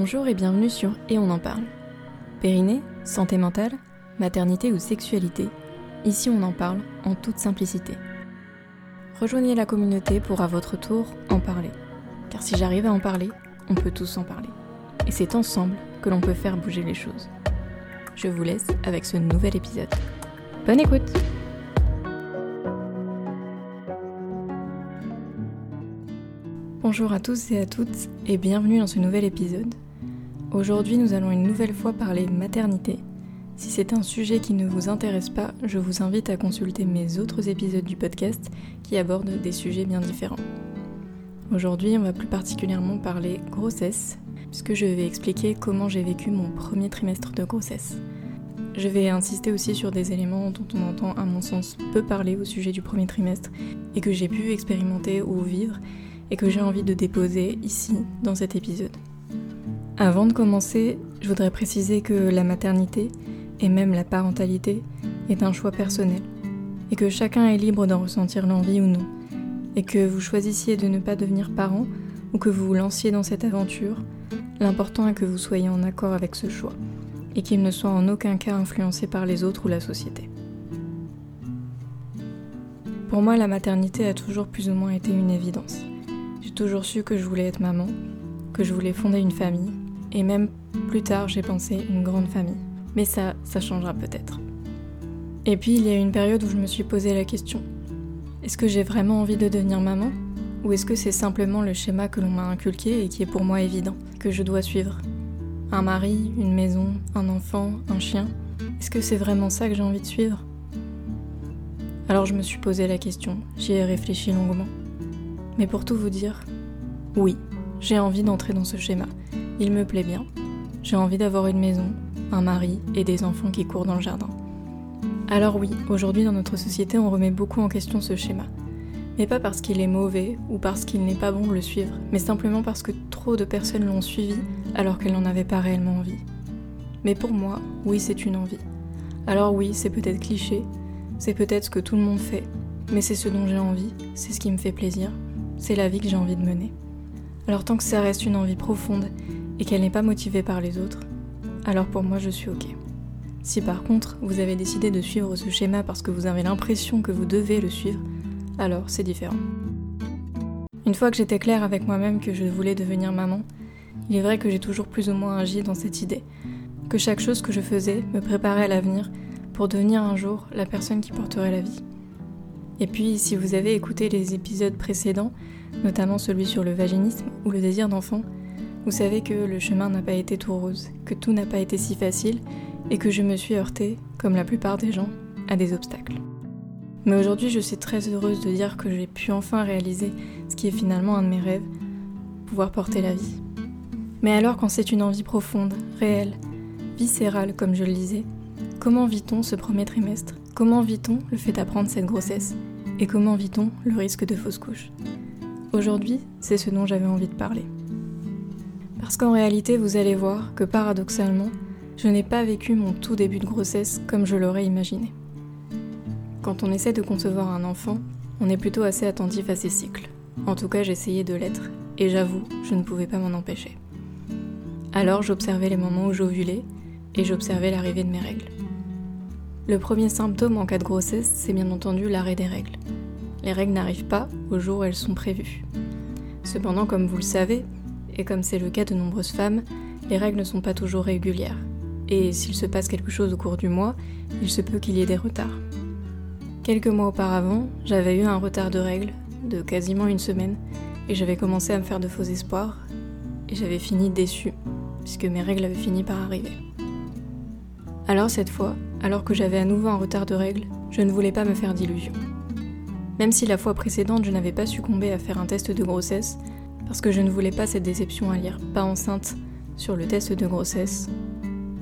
Bonjour et bienvenue sur Et on en parle. Périnée, santé mentale, maternité ou sexualité, ici on en parle en toute simplicité. Rejoignez la communauté pour à votre tour en parler. Car si j'arrive à en parler, on peut tous en parler. Et c'est ensemble que l'on peut faire bouger les choses. Je vous laisse avec ce nouvel épisode. Bonne écoute Bonjour à tous et à toutes et bienvenue dans ce nouvel épisode. Aujourd'hui nous allons une nouvelle fois parler maternité. Si c'est un sujet qui ne vous intéresse pas, je vous invite à consulter mes autres épisodes du podcast qui abordent des sujets bien différents. Aujourd'hui on va plus particulièrement parler grossesse, puisque je vais expliquer comment j'ai vécu mon premier trimestre de grossesse. Je vais insister aussi sur des éléments dont on entend à mon sens peu parler au sujet du premier trimestre et que j'ai pu expérimenter ou vivre et que j'ai envie de déposer ici dans cet épisode. Avant de commencer, je voudrais préciser que la maternité et même la parentalité est un choix personnel et que chacun est libre d'en ressentir l'envie ou non et que vous choisissiez de ne pas devenir parent ou que vous vous lanciez dans cette aventure, l'important est que vous soyez en accord avec ce choix et qu'il ne soit en aucun cas influencé par les autres ou la société. Pour moi, la maternité a toujours plus ou moins été une évidence. J'ai toujours su que je voulais être maman, que je voulais fonder une famille, et même plus tard j'ai pensé une grande famille. Mais ça, ça changera peut-être. Et puis il y a eu une période où je me suis posé la question. Est-ce que j'ai vraiment envie de devenir maman? Ou est-ce que c'est simplement le schéma que l'on m'a inculqué et qui est pour moi évident, que je dois suivre? Un mari, une maison, un enfant, un chien? Est-ce que c'est vraiment ça que j'ai envie de suivre? Alors je me suis posé la question, j'y ai réfléchi longuement. Mais pour tout vous dire, oui, j'ai envie d'entrer dans ce schéma. Il me plaît bien. J'ai envie d'avoir une maison, un mari et des enfants qui courent dans le jardin. Alors oui, aujourd'hui dans notre société, on remet beaucoup en question ce schéma. Mais pas parce qu'il est mauvais ou parce qu'il n'est pas bon de le suivre, mais simplement parce que trop de personnes l'ont suivi alors qu'elles n'en avaient pas réellement envie. Mais pour moi, oui, c'est une envie. Alors oui, c'est peut-être cliché, c'est peut-être ce que tout le monde fait, mais c'est ce dont j'ai envie, c'est ce qui me fait plaisir, c'est la vie que j'ai envie de mener. Alors tant que ça reste une envie profonde et qu'elle n'est pas motivée par les autres, alors pour moi je suis ok. Si par contre vous avez décidé de suivre ce schéma parce que vous avez l'impression que vous devez le suivre, alors c'est différent. Une fois que j'étais claire avec moi-même que je voulais devenir maman, il est vrai que j'ai toujours plus ou moins agi dans cette idée, que chaque chose que je faisais me préparait à l'avenir pour devenir un jour la personne qui porterait la vie. Et puis, si vous avez écouté les épisodes précédents, notamment celui sur le vaginisme ou le désir d'enfant, vous savez que le chemin n'a pas été tout rose, que tout n'a pas été si facile et que je me suis heurtée, comme la plupart des gens, à des obstacles. Mais aujourd'hui, je suis très heureuse de dire que j'ai pu enfin réaliser ce qui est finalement un de mes rêves, pouvoir porter la vie. Mais alors quand c'est une envie profonde, réelle, viscérale comme je le disais, comment vit-on ce premier trimestre? Comment vit-on le fait d'apprendre cette grossesse? Et comment vit-on le risque de fausse couche? Aujourd'hui, c'est ce dont j'avais envie de parler. Parce qu'en réalité, vous allez voir que paradoxalement, je n'ai pas vécu mon tout début de grossesse comme je l'aurais imaginé. Quand on essaie de concevoir un enfant, on est plutôt assez attentif à ses cycles. En tout cas, j'essayais de l'être, et j'avoue, je ne pouvais pas m'en empêcher. Alors j'observais les moments où j'ovulais, et j'observais l'arrivée de mes règles. Le premier symptôme en cas de grossesse, c'est bien entendu l'arrêt des règles. Les règles n'arrivent pas au jour où elles sont prévues. Cependant, comme vous le savez, et comme c'est le cas de nombreuses femmes, les règles ne sont pas toujours régulières. Et s'il se passe quelque chose au cours du mois, il se peut qu'il y ait des retards. Quelques mois auparavant, j'avais eu un retard de règles de quasiment une semaine, et j'avais commencé à me faire de faux espoirs, et j'avais fini déçue, puisque mes règles avaient fini par arriver. Alors cette fois, alors que j'avais à nouveau un retard de règles, je ne voulais pas me faire d'illusions. Même si la fois précédente je n'avais pas succombé à faire un test de grossesse, parce que je ne voulais pas cette déception à lire pas enceinte sur le test de grossesse,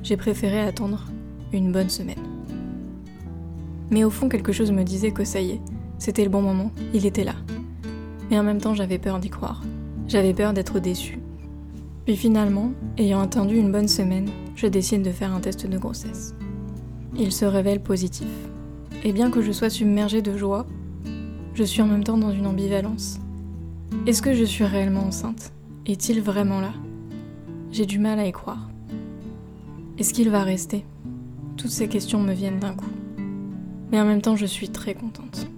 j'ai préféré attendre une bonne semaine. Mais au fond, quelque chose me disait que ça y est, c'était le bon moment, il était là. Mais en même temps, j'avais peur d'y croire. J'avais peur d'être déçue. Puis finalement, ayant attendu une bonne semaine, je décide de faire un test de grossesse il se révèle positif. Et bien que je sois submergée de joie, je suis en même temps dans une ambivalence. Est-ce que je suis réellement enceinte? Est-il vraiment là? J'ai du mal à y croire. Est-ce qu'il va rester? Toutes ces questions me viennent d'un coup. Mais en même temps, je suis très contente.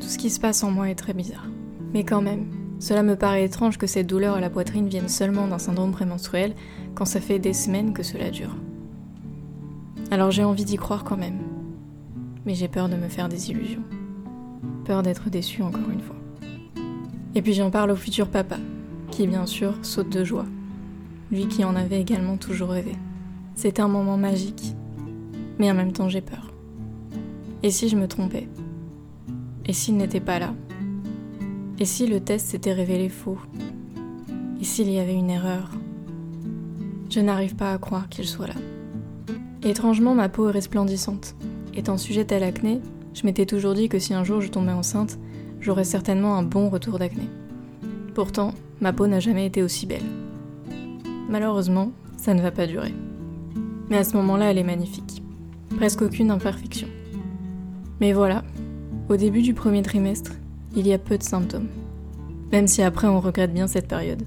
Tout ce qui se passe en moi est très bizarre. Mais quand même, cela me paraît étrange que cette douleur à la poitrine vienne seulement d'un syndrome prémenstruel quand ça fait des semaines que cela dure. Alors j'ai envie d'y croire quand même. Mais j'ai peur de me faire des illusions. Peur d'être déçue encore une fois. Et puis j'en parle au futur papa, qui bien sûr saute de joie. Lui qui en avait également toujours rêvé. C'est un moment magique. Mais en même temps j'ai peur. Et si je me trompais? Et s'il n'était pas là? Et si le test s'était révélé faux? Et s'il y avait une erreur? Je n'arrive pas à croire qu'il soit là. Étrangement, ma peau est resplendissante. Étant sujette à l'acné, je m'étais toujours dit que si un jour je tombais enceinte, j'aurais certainement un bon retour d'acné. Pourtant, ma peau n'a jamais été aussi belle. Malheureusement, ça ne va pas durer. Mais à ce moment-là, elle est magnifique. Presque aucune imperfection. Mais voilà, au début du premier trimestre, il y a peu de symptômes. Même si après on regrette bien cette période.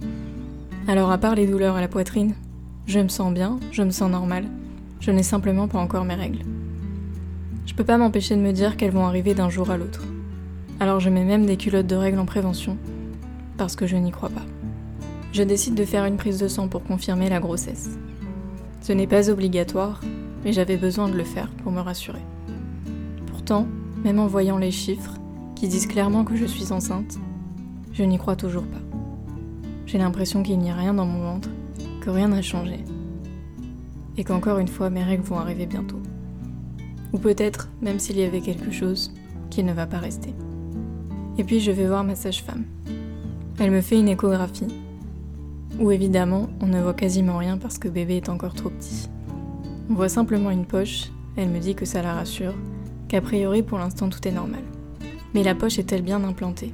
Alors à part les douleurs à la poitrine, je me sens bien, je me sens normal, je n'ai simplement pas encore mes règles. Je peux pas m'empêcher de me dire qu'elles vont arriver d'un jour à l'autre. Alors je mets même des culottes de règles en prévention, parce que je n'y crois pas. Je décide de faire une prise de sang pour confirmer la grossesse. Ce n'est pas obligatoire, mais j'avais besoin de le faire pour me rassurer. Pourtant, même en voyant les chiffres, qui disent clairement que je suis enceinte, je n'y crois toujours pas. J'ai l'impression qu'il n'y a rien dans mon ventre, que rien n'a changé, et qu'encore une fois mes règles vont arriver bientôt. Ou peut-être, même s'il y avait quelque chose, qu'il ne va pas rester. Et puis je vais voir ma sage-femme. Elle me fait une échographie, où évidemment on ne voit quasiment rien parce que bébé est encore trop petit. On voit simplement une poche, elle me dit que ça la rassure, qu'a priori pour l'instant tout est normal. Mais la poche est-elle bien implantée?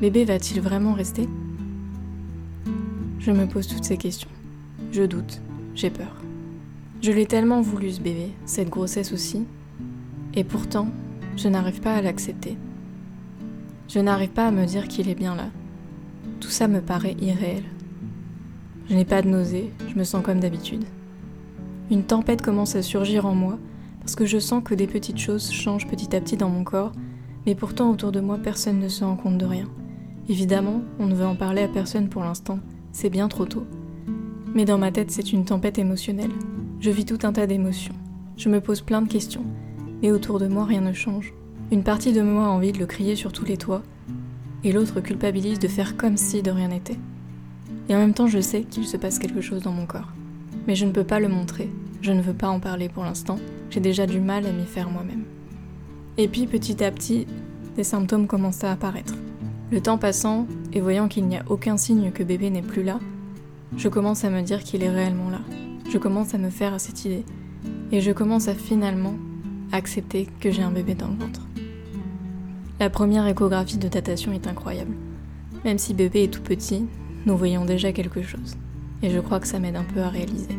Bébé va-t-il vraiment rester? Je me pose toutes ces questions. Je doute, j'ai peur. Je l'ai tellement voulu ce bébé, cette grossesse aussi, et pourtant, je n'arrive pas à l'accepter. Je n'arrive pas à me dire qu'il est bien là. Tout ça me paraît irréel. Je n'ai pas de nausée, je me sens comme d'habitude. Une tempête commence à surgir en moi parce que je sens que des petites choses changent petit à petit dans mon corps, mais pourtant autour de moi personne ne se rend compte de rien. Évidemment, on ne veut en parler à personne pour l'instant, c'est bien trop tôt. Mais dans ma tête, c'est une tempête émotionnelle. Je vis tout un tas d'émotions. Je me pose plein de questions, mais autour de moi rien ne change. Une partie de moi a envie de le crier sur tous les toits, et l'autre culpabilise de faire comme si de rien n'était. Et en même temps, je sais qu'il se passe quelque chose dans mon corps. Mais je ne peux pas le montrer, je ne veux pas en parler pour l'instant, j'ai déjà du mal à m'y faire moi-même. Et puis petit à petit, des symptômes commencent à apparaître. Le temps passant, et voyant qu'il n'y a aucun signe que bébé n'est plus là, je commence à me dire qu'il est réellement là. Je commence à me faire à cette idée. Et je commence à finalement accepter que j'ai un bébé dans le ventre. La première échographie de datation est incroyable. Même si bébé est tout petit, nous voyons déjà quelque chose. Et je crois que ça m'aide un peu à réaliser.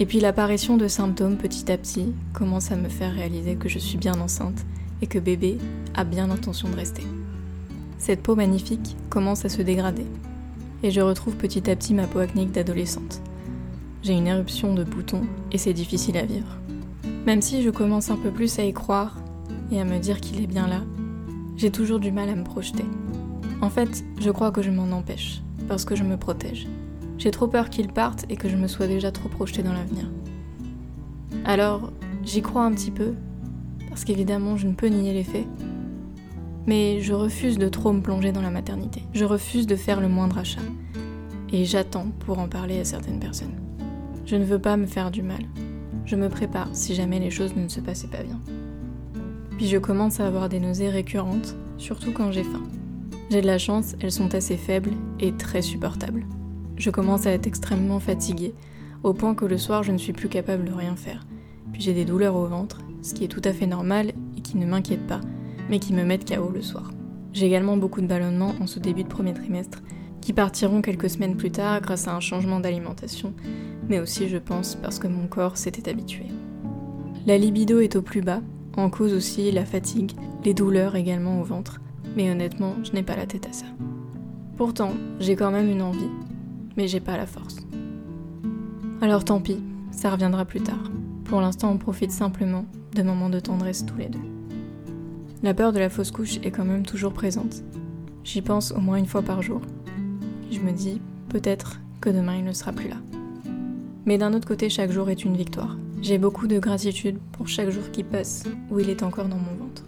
Et puis l'apparition de symptômes petit à petit commence à me faire réaliser que je suis bien enceinte et que bébé a bien l'intention de rester. Cette peau magnifique commence à se dégrader et je retrouve petit à petit ma peau acnique d'adolescente. J'ai une éruption de boutons et c'est difficile à vivre. Même si je commence un peu plus à y croire et à me dire qu'il est bien là, j'ai toujours du mal à me projeter. En fait, je crois que je m'en empêche, parce que je me protège. J'ai trop peur qu'il parte et que je me sois déjà trop projetée dans l'avenir. Alors, j'y crois un petit peu, parce qu'évidemment, je ne peux nier les faits. Mais je refuse de trop me plonger dans la maternité. Je refuse de faire le moindre achat. Et j'attends pour en parler à certaines personnes. Je ne veux pas me faire du mal. Je me prépare si jamais les choses ne se passaient pas bien. Puis je commence à avoir des nausées récurrentes, surtout quand j'ai faim. J'ai de la chance, elles sont assez faibles et très supportables. Je commence à être extrêmement fatiguée, au point que le soir je ne suis plus capable de rien faire. Puis j'ai des douleurs au ventre, ce qui est tout à fait normal et qui ne m'inquiète pas, mais qui me mettent KO le soir. J'ai également beaucoup de ballonnements en ce début de premier trimestre, qui partiront quelques semaines plus tard grâce à un changement d'alimentation, mais aussi je pense parce que mon corps s'était habitué. La libido est au plus bas, en cause aussi la fatigue, les douleurs également au ventre, mais honnêtement, je n'ai pas la tête à ça. Pourtant, j'ai quand même une envie, mais j'ai pas la force. Alors tant pis, ça reviendra plus tard. Pour l'instant, on profite simplement de moments de tendresse tous les deux. La peur de la fausse couche est quand même toujours présente. J'y pense au moins une fois par jour. Je me dis, peut-être que demain il ne sera plus là. Mais d'un autre côté, chaque jour est une victoire. J'ai beaucoup de gratitude pour chaque jour qui passe où il est encore dans mon ventre.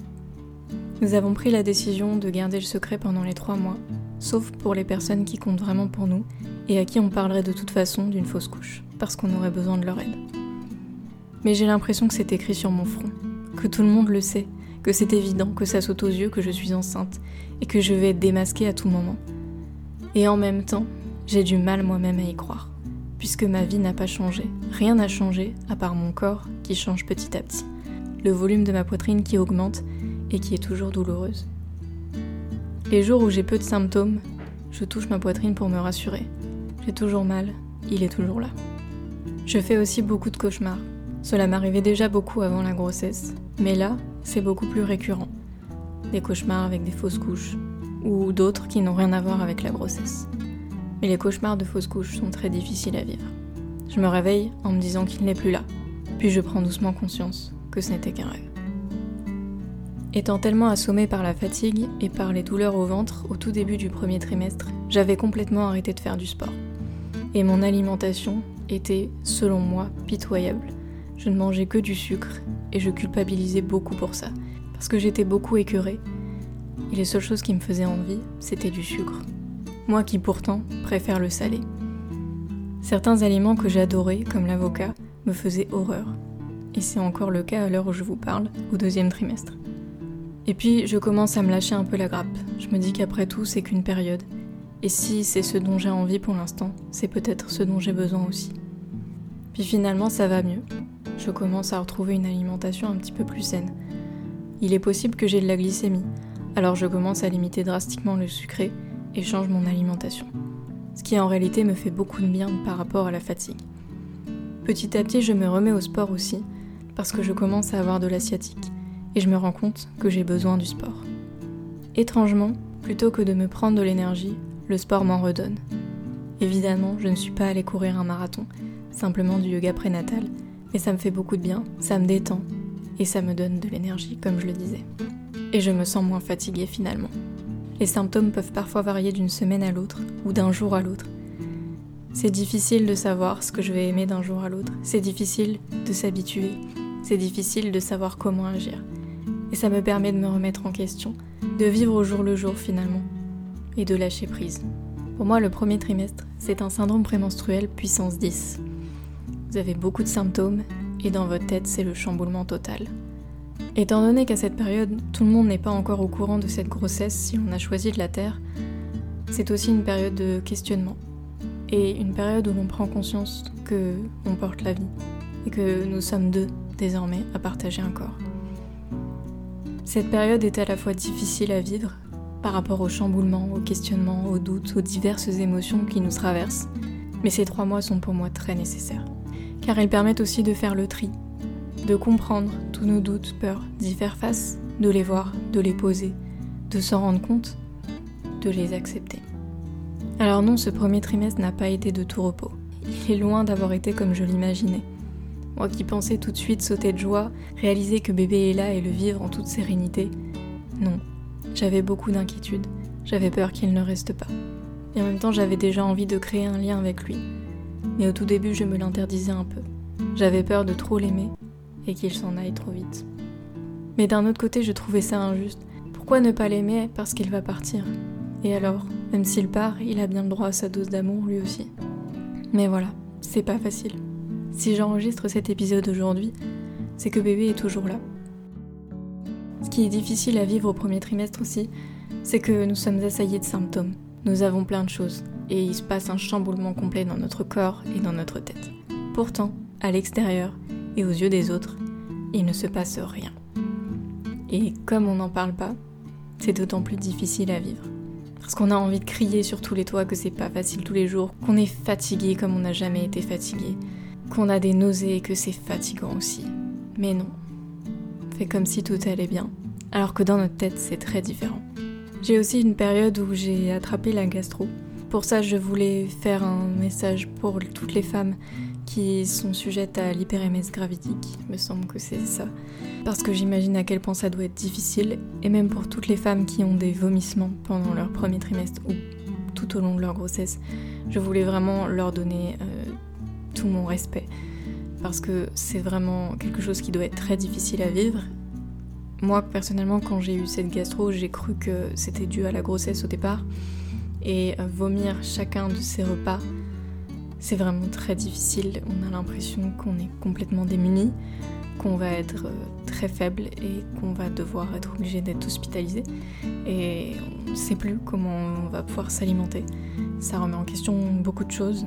Nous avons pris la décision de garder le secret pendant les trois mois, sauf pour les personnes qui comptent vraiment pour nous et à qui on parlerait de toute façon d'une fausse couche, parce qu'on aurait besoin de leur aide. Mais j'ai l'impression que c'est écrit sur mon front, que tout le monde le sait, que c'est évident, que ça saute aux yeux que je suis enceinte et que je vais être démasquée à tout moment. Et en même temps, j'ai du mal moi-même à y croire puisque ma vie n'a pas changé. Rien n'a changé à part mon corps qui change petit à petit. Le volume de ma poitrine qui augmente et qui est toujours douloureuse. Les jours où j'ai peu de symptômes, je touche ma poitrine pour me rassurer. J'ai toujours mal, il est toujours là. Je fais aussi beaucoup de cauchemars. Cela m'arrivait déjà beaucoup avant la grossesse, mais là, c'est beaucoup plus récurrent. Des cauchemars avec des fausses couches, ou d'autres qui n'ont rien à voir avec la grossesse mais les cauchemars de fausse couche sont très difficiles à vivre. Je me réveille en me disant qu'il n'est plus là, puis je prends doucement conscience que ce n'était qu'un rêve. Étant tellement assommée par la fatigue et par les douleurs au ventre au tout début du premier trimestre, j'avais complètement arrêté de faire du sport. Et mon alimentation était, selon moi, pitoyable. Je ne mangeais que du sucre et je culpabilisais beaucoup pour ça, parce que j'étais beaucoup écœurée. Et les seules choses qui me faisaient envie, c'était du sucre moi qui pourtant préfère le salé. Certains aliments que j'adorais, comme l'avocat, me faisaient horreur. Et c'est encore le cas à l'heure où je vous parle, au deuxième trimestre. Et puis je commence à me lâcher un peu la grappe. Je me dis qu'après tout, c'est qu'une période. Et si c'est ce dont j'ai envie pour l'instant, c'est peut-être ce dont j'ai besoin aussi. Puis finalement, ça va mieux. Je commence à retrouver une alimentation un petit peu plus saine. Il est possible que j'ai de la glycémie, alors je commence à limiter drastiquement le sucré et change mon alimentation. Ce qui en réalité me fait beaucoup de bien par rapport à la fatigue. Petit à petit, je me remets au sport aussi, parce que je commence à avoir de l'asiatique, et je me rends compte que j'ai besoin du sport. Étrangement, plutôt que de me prendre de l'énergie, le sport m'en redonne. Évidemment, je ne suis pas allée courir un marathon, simplement du yoga prénatal, mais ça me fait beaucoup de bien, ça me détend, et ça me donne de l'énergie, comme je le disais. Et je me sens moins fatiguée finalement. Les symptômes peuvent parfois varier d'une semaine à l'autre ou d'un jour à l'autre. C'est difficile de savoir ce que je vais aimer d'un jour à l'autre. C'est difficile de s'habituer. C'est difficile de savoir comment agir. Et ça me permet de me remettre en question, de vivre au jour le jour finalement, et de lâcher prise. Pour moi, le premier trimestre, c'est un syndrome prémenstruel puissance 10. Vous avez beaucoup de symptômes, et dans votre tête, c'est le chamboulement total. Étant donné qu'à cette période, tout le monde n'est pas encore au courant de cette grossesse si on a choisi de la Terre, c'est aussi une période de questionnement et une période où l'on prend conscience que on porte la vie et que nous sommes deux désormais à partager un corps. Cette période est à la fois difficile à vivre par rapport au chamboulement, au questionnement, aux doutes, aux diverses émotions qui nous traversent, mais ces trois mois sont pour moi très nécessaires, car ils permettent aussi de faire le tri de comprendre tous nos doutes, peurs, d'y faire face, de les voir, de les poser, de s'en rendre compte, de les accepter. Alors non, ce premier trimestre n'a pas été de tout repos. Il est loin d'avoir été comme je l'imaginais. Moi qui pensais tout de suite sauter de joie, réaliser que bébé est là et le vivre en toute sérénité, non, j'avais beaucoup d'inquiétudes, j'avais peur qu'il ne reste pas. Et en même temps, j'avais déjà envie de créer un lien avec lui. Mais au tout début, je me l'interdisais un peu. J'avais peur de trop l'aimer, et qu'il s'en aille trop vite. Mais d'un autre côté, je trouvais ça injuste. Pourquoi ne pas l'aimer parce qu'il va partir? Et alors, même s'il part, il a bien le droit à sa dose d'amour lui aussi. Mais voilà, c'est pas facile. Si j'enregistre cet épisode aujourd'hui, c'est que bébé est toujours là. Ce qui est difficile à vivre au premier trimestre aussi, c'est que nous sommes assaillis de symptômes. Nous avons plein de choses, et il se passe un chamboulement complet dans notre corps et dans notre tête. Pourtant, à l'extérieur, et aux yeux des autres, il ne se passe rien. Et comme on n'en parle pas, c'est d'autant plus difficile à vivre. Parce qu'on a envie de crier sur tous les toits que c'est pas facile tous les jours, qu'on est fatigué comme on n'a jamais été fatigué, qu'on a des nausées et que c'est fatigant aussi. Mais non. Fait comme si tout allait bien, alors que dans notre tête c'est très différent. J'ai aussi une période où j'ai attrapé la gastro. Pour ça, je voulais faire un message pour toutes les femmes qui sont sujettes à l'hyperémèse gravidique, il me semble que c'est ça. Parce que j'imagine à quel point ça doit être difficile, et même pour toutes les femmes qui ont des vomissements pendant leur premier trimestre ou tout au long de leur grossesse, je voulais vraiment leur donner euh, tout mon respect. Parce que c'est vraiment quelque chose qui doit être très difficile à vivre. Moi, personnellement, quand j'ai eu cette gastro, j'ai cru que c'était dû à la grossesse au départ. Et euh, vomir chacun de ces repas, c'est vraiment très difficile. On a l'impression qu'on est complètement démuni, qu'on va être euh, très faible et qu'on va devoir être obligé d'être hospitalisé. Et on ne sait plus comment on va pouvoir s'alimenter. Ça remet en question beaucoup de choses.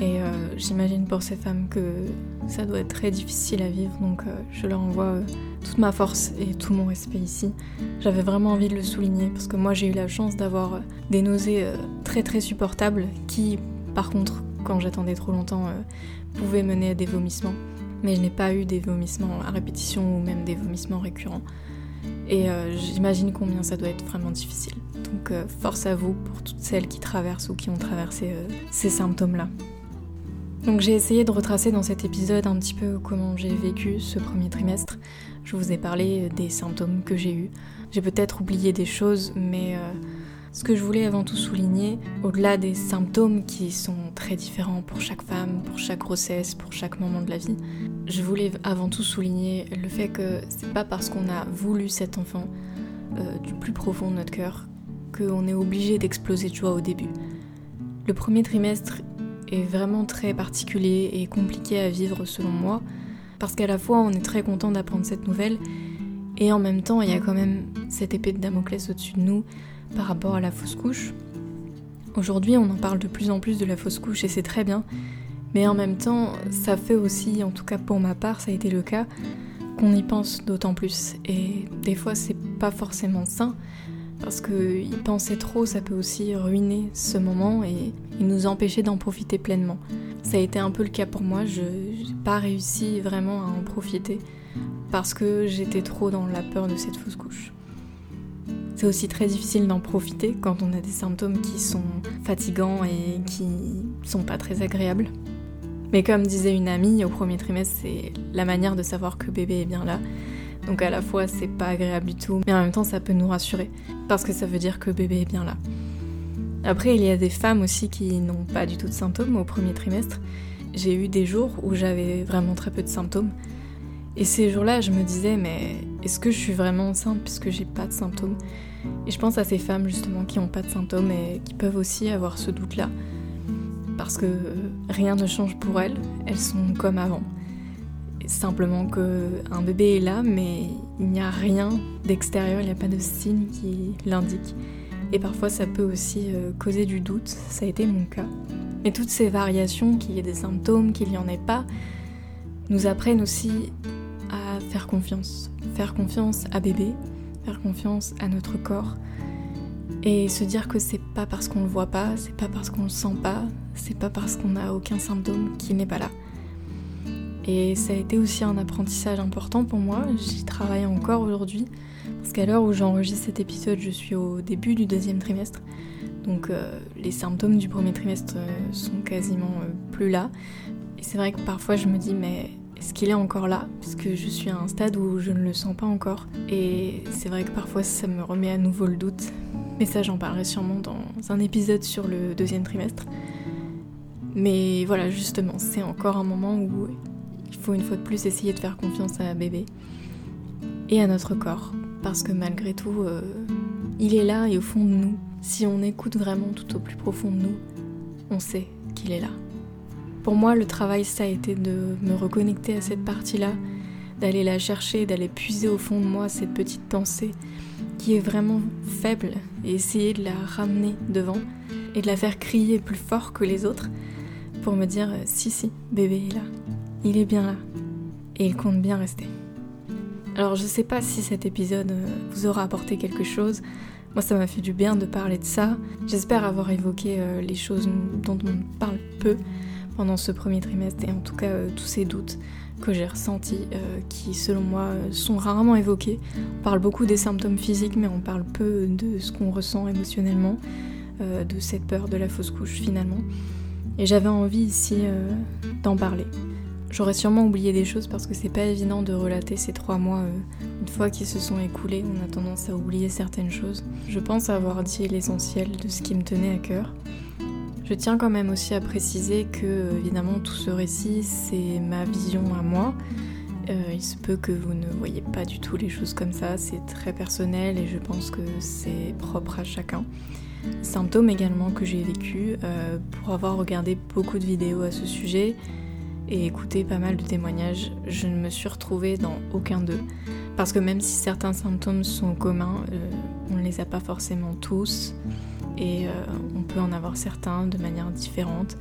Et euh, j'imagine pour ces femmes que ça doit être très difficile à vivre, donc euh, je leur envoie toute ma force et tout mon respect ici. J'avais vraiment envie de le souligner parce que moi j'ai eu la chance d'avoir des nausées très très supportables qui, par contre, quand j'attendais trop longtemps, pouvaient mener à des vomissements mais je n'ai pas eu des vomissements à répétition ou même des vomissements récurrents. Et euh, j'imagine combien ça doit être vraiment difficile. Donc euh, force à vous pour toutes celles qui traversent ou qui ont traversé euh, ces symptômes-là. Donc j'ai essayé de retracer dans cet épisode un petit peu comment j'ai vécu ce premier trimestre. Je vous ai parlé des symptômes que j'ai eus. J'ai peut-être oublié des choses, mais ce que je voulais avant tout souligner, au-delà des symptômes qui sont très différents pour chaque femme, pour chaque grossesse, pour chaque moment de la vie, je voulais avant tout souligner le fait que c'est pas parce qu'on a voulu cet enfant euh, du plus profond de notre cœur qu'on est obligé d'exploser de joie au début. Le premier trimestre est vraiment très particulier et compliqué à vivre selon moi, parce qu'à la fois on est très content d'apprendre cette nouvelle, et en même temps il y a quand même cette épée de Damoclès au-dessus de nous par rapport à la fausse couche. Aujourd'hui, on en parle de plus en plus de la fausse couche et c'est très bien, mais en même temps, ça fait aussi, en tout cas pour ma part, ça a été le cas, qu'on y pense d'autant plus. Et des fois, c'est pas forcément sain, parce que y penser trop, ça peut aussi ruiner ce moment et, nous empêcher d'en profiter pleinement. Ça a été un peu le cas pour moi, je n'ai pas réussi vraiment à en profiter, parce que j'étais trop dans la peur de cette fausse couche. C'est aussi très difficile d'en profiter quand on a des symptômes qui sont fatigants et qui sont pas très agréables. Mais comme disait une amie, au premier trimestre, c'est la manière de savoir que bébé est bien là. Donc à la fois, c'est pas agréable du tout, mais en même temps, ça peut nous rassurer, parce que ça veut dire que bébé est bien là. Après, il y a des femmes aussi qui n'ont pas du tout de symptômes au premier trimestre. J'ai eu des jours où j'avais vraiment très peu de symptômes. Et ces jours-là, je me disais, mais est-ce que je suis vraiment enceinte puisque j'ai pas de symptômes? Et je pense à ces femmes justement qui n'ont pas de symptômes et qui peuvent aussi avoir ce doute-là. Parce que rien ne change pour elles, elles sont comme avant. simplement qu'un bébé est là, mais il n'y a rien d'extérieur, il n'y a pas de signe qui l'indique. Et parfois ça peut aussi euh, causer du doute, ça a été mon cas. Mais toutes ces variations, qu'il y ait des symptômes, qu'il n'y en ait pas, nous apprennent aussi faire confiance. Faire confiance à bébé, faire confiance à notre corps. Et se dire que c'est pas parce qu'on le voit pas, c'est pas parce qu'on le sent pas, c'est pas parce qu'on n'a aucun symptôme qu'il n'est pas là. Et ça a été aussi un apprentissage important pour moi, j'y travaille encore aujourd'hui, parce qu'à l'heure où j'enregistre cet épisode, je suis au début du deuxième trimestre, donc euh, les symptômes du premier trimestre euh, sont quasiment euh, plus là. Et c'est vrai que parfois je me dis, mais est-ce qu'il est encore là Parce que je suis à un stade où je ne le sens pas encore. Et c'est vrai que parfois ça me remet à nouveau le doute. Mais ça, j'en parlerai sûrement dans un épisode sur le deuxième trimestre. Mais voilà, justement, c'est encore un moment où il faut une fois de plus essayer de faire confiance à bébé et à notre corps. Parce que malgré tout, euh, il est là et au fond de nous. Si on écoute vraiment tout au plus profond de nous, on sait qu'il est là. Pour moi, le travail, ça a été de me reconnecter à cette partie-là, d'aller la chercher, d'aller puiser au fond de moi cette petite pensée qui est vraiment faible et essayer de la ramener devant et de la faire crier plus fort que les autres pour me dire si si, bébé est là, il est bien là et il compte bien rester. Alors je sais pas si cet épisode euh, vous aura apporté quelque chose. Moi ça m'a fait du bien de parler de ça. J'espère avoir évoqué euh, les choses dont on parle peu pendant ce premier trimestre et en tout cas euh, tous ces doutes que j'ai ressentis euh, qui selon moi euh, sont rarement évoqués. On parle beaucoup des symptômes physiques mais on parle peu de ce qu'on ressent émotionnellement, de cette peur de la fausse couche finalement. Et j'avais envie ici d'en parler. J'aurais sûrement oublié des choses parce que c'est pas évident de relater ces trois mois. Une fois qu'ils se sont écoulés, on a tendance à oublier certaines choses. Je pense avoir dit l'essentiel de ce qui me tenait à cœur. Je tiens quand même aussi à préciser que, évidemment, tout ce récit, c'est ma vision à moi. Euh, il se peut que vous ne voyez pas du tout les choses comme ça, c'est très personnel et je pense que c'est propre à chacun. Symptôme également que j'ai vécu euh, pour avoir regardé beaucoup de vidéos à ce sujet et écouté pas mal de témoignages, je ne me suis retrouvée dans aucun d'eux. Parce que même si certains symptômes sont communs, euh, on ne les a pas forcément tous et euh, on peut en avoir certains de manière différente.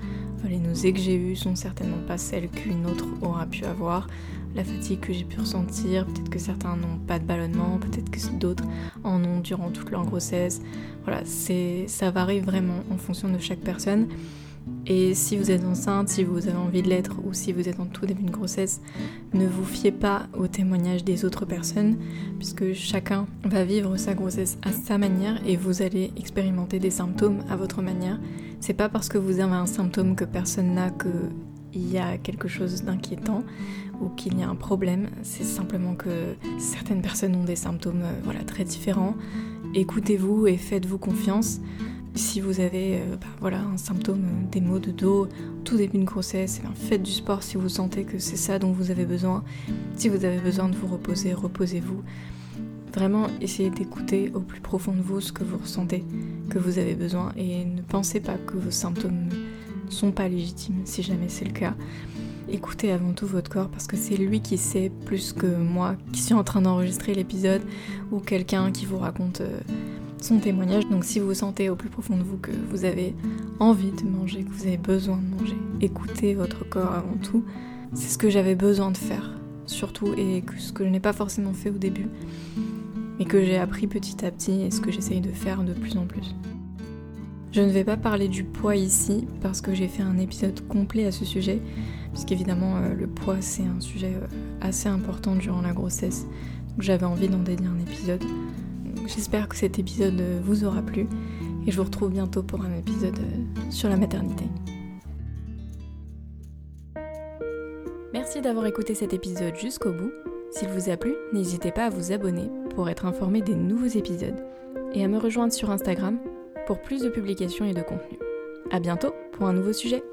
Les nausées que j'ai eues sont certainement pas celles qu'une autre aura pu avoir. La fatigue que j'ai pu ressentir, peut-être que certains n'ont pas de ballonnement, peut-être que d'autres en ont durant toute leur grossesse. Voilà, ça varie vraiment en fonction de chaque personne. Et si vous êtes enceinte, si vous avez envie de l'être ou si vous êtes en tout début de grossesse, ne vous fiez pas aux témoignages des autres personnes, puisque chacun va vivre sa grossesse à sa manière et vous allez expérimenter des symptômes à votre manière. C'est pas parce que vous avez un symptôme que personne n'a qu'il y a quelque chose d'inquiétant ou qu'il y a un problème, c'est simplement que certaines personnes ont des symptômes euh, voilà, très différents. Écoutez-vous et faites-vous confiance. Si vous avez euh, bah, voilà, un symptôme, euh, des maux de dos, tout début de grossesse, eh faites du sport si vous sentez que c'est ça dont vous avez besoin. Si vous avez besoin de vous reposer, reposez-vous. Vraiment, essayez d'écouter au plus profond de vous ce que vous ressentez, que vous avez besoin, et ne pensez pas que vos symptômes ne sont pas légitimes si jamais c'est le cas. Écoutez avant tout votre corps parce que c'est lui qui sait plus que moi qui suis en train d'enregistrer l'épisode ou quelqu'un qui vous raconte euh, son témoignage. Donc si vous sentez au plus profond de vous que vous avez envie de manger, que vous avez besoin de manger, écoutez votre corps avant tout. C'est ce que j'avais besoin de faire, surtout, et ce que je n'ai pas forcément fait au début, mais que j'ai appris petit à petit et ce que j'essaye de faire de plus en plus. Je ne vais pas parler du poids ici parce que j'ai fait un épisode complet à ce sujet, puisqu'évidemment euh, le poids c'est un sujet euh, assez important durant la grossesse, donc j'avais envie d'en dédier un épisode. J'espère que cet épisode euh, vous aura plu et je vous retrouve bientôt pour un épisode sur la maternité. Merci d'avoir écouté cet épisode jusqu'au bout. S'il vous a plu, n'hésitez pas à vous abonner pour être informé des nouveaux épisodes et à me rejoindre sur Instagram pour plus de publications et de contenu. A bientôt pour un nouveau sujet